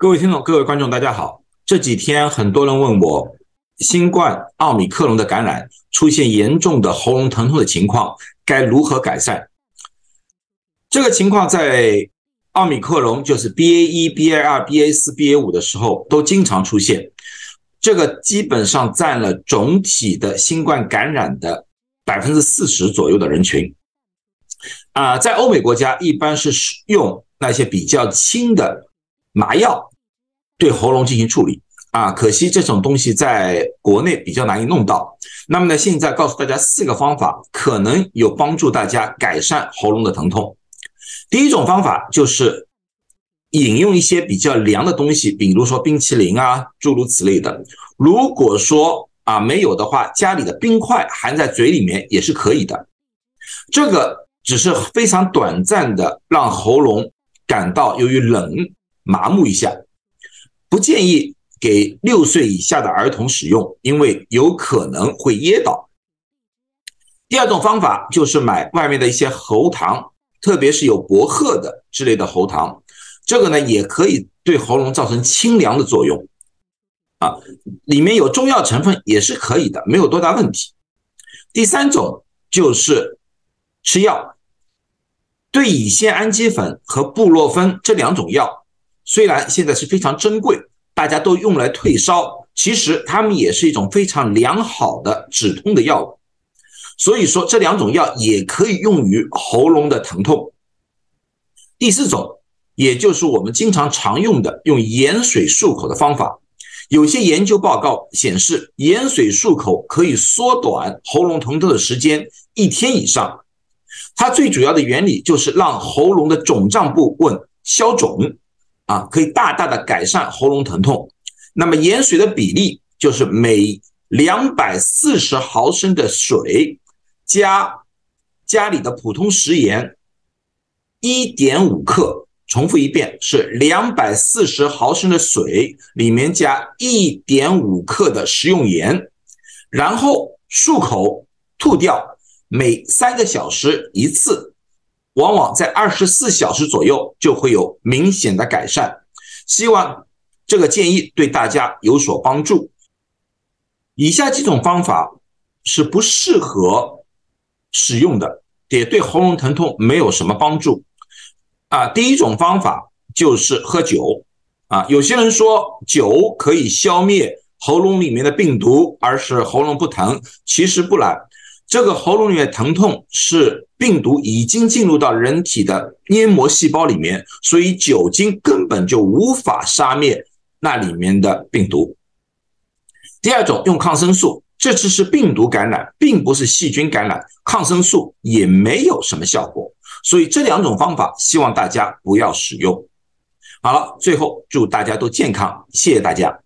各位听众、各位观众，大家好。这几天很多人问我，新冠奥密克戎的感染出现严重的喉咙疼痛的情况，该如何改善？这个情况在奥密克戎就是 BA 一、BA 二、BA 四、BA 五的时候都经常出现，这个基本上占了总体的新冠感染的百分之四十左右的人群。啊，在欧美国家一般是使用那些比较轻的麻药。对喉咙进行处理啊，可惜这种东西在国内比较难以弄到。那么呢，现在告诉大家四个方法，可能有帮助大家改善喉咙的疼痛。第一种方法就是饮用一些比较凉的东西，比如说冰淇淋啊，诸如此类的。如果说啊没有的话，家里的冰块含在嘴里面也是可以的。这个只是非常短暂的让喉咙感到由于冷麻木一下。不建议给六岁以下的儿童使用，因为有可能会噎到。第二种方法就是买外面的一些喉糖，特别是有薄荷的之类的喉糖，这个呢也可以对喉咙造成清凉的作用。啊，里面有中药成分也是可以的，没有多大问题。第三种就是吃药，对乙酰氨基酚和布洛芬这两种药。虽然现在是非常珍贵，大家都用来退烧，其实它们也是一种非常良好的止痛的药物。所以说，这两种药也可以用于喉咙的疼痛。第四种，也就是我们经常常用的用盐水漱口的方法，有些研究报告显示，盐水漱口可以缩短喉咙疼痛的时间一天以上。它最主要的原理就是让喉咙的肿胀部位消肿。啊，可以大大的改善喉咙疼痛。那么盐水的比例就是每两百四十毫升的水加家里的普通食盐一点五克。重复一遍，是两百四十毫升的水里面加一点五克的食用盐，然后漱口吐掉，每三个小时一次。往往在二十四小时左右就会有明显的改善。希望这个建议对大家有所帮助。以下几种方法是不适合使用的，也对喉咙疼痛没有什么帮助。啊，第一种方法就是喝酒。啊，有些人说酒可以消灭喉咙里面的病毒，而使喉咙不疼，其实不然。这个喉咙里面疼痛是病毒已经进入到人体的黏膜细胞里面，所以酒精根本就无法杀灭那里面的病毒。第二种用抗生素，这次是病毒感染，并不是细菌感染，抗生素也没有什么效果，所以这两种方法希望大家不要使用。好了，最后祝大家都健康，谢谢大家。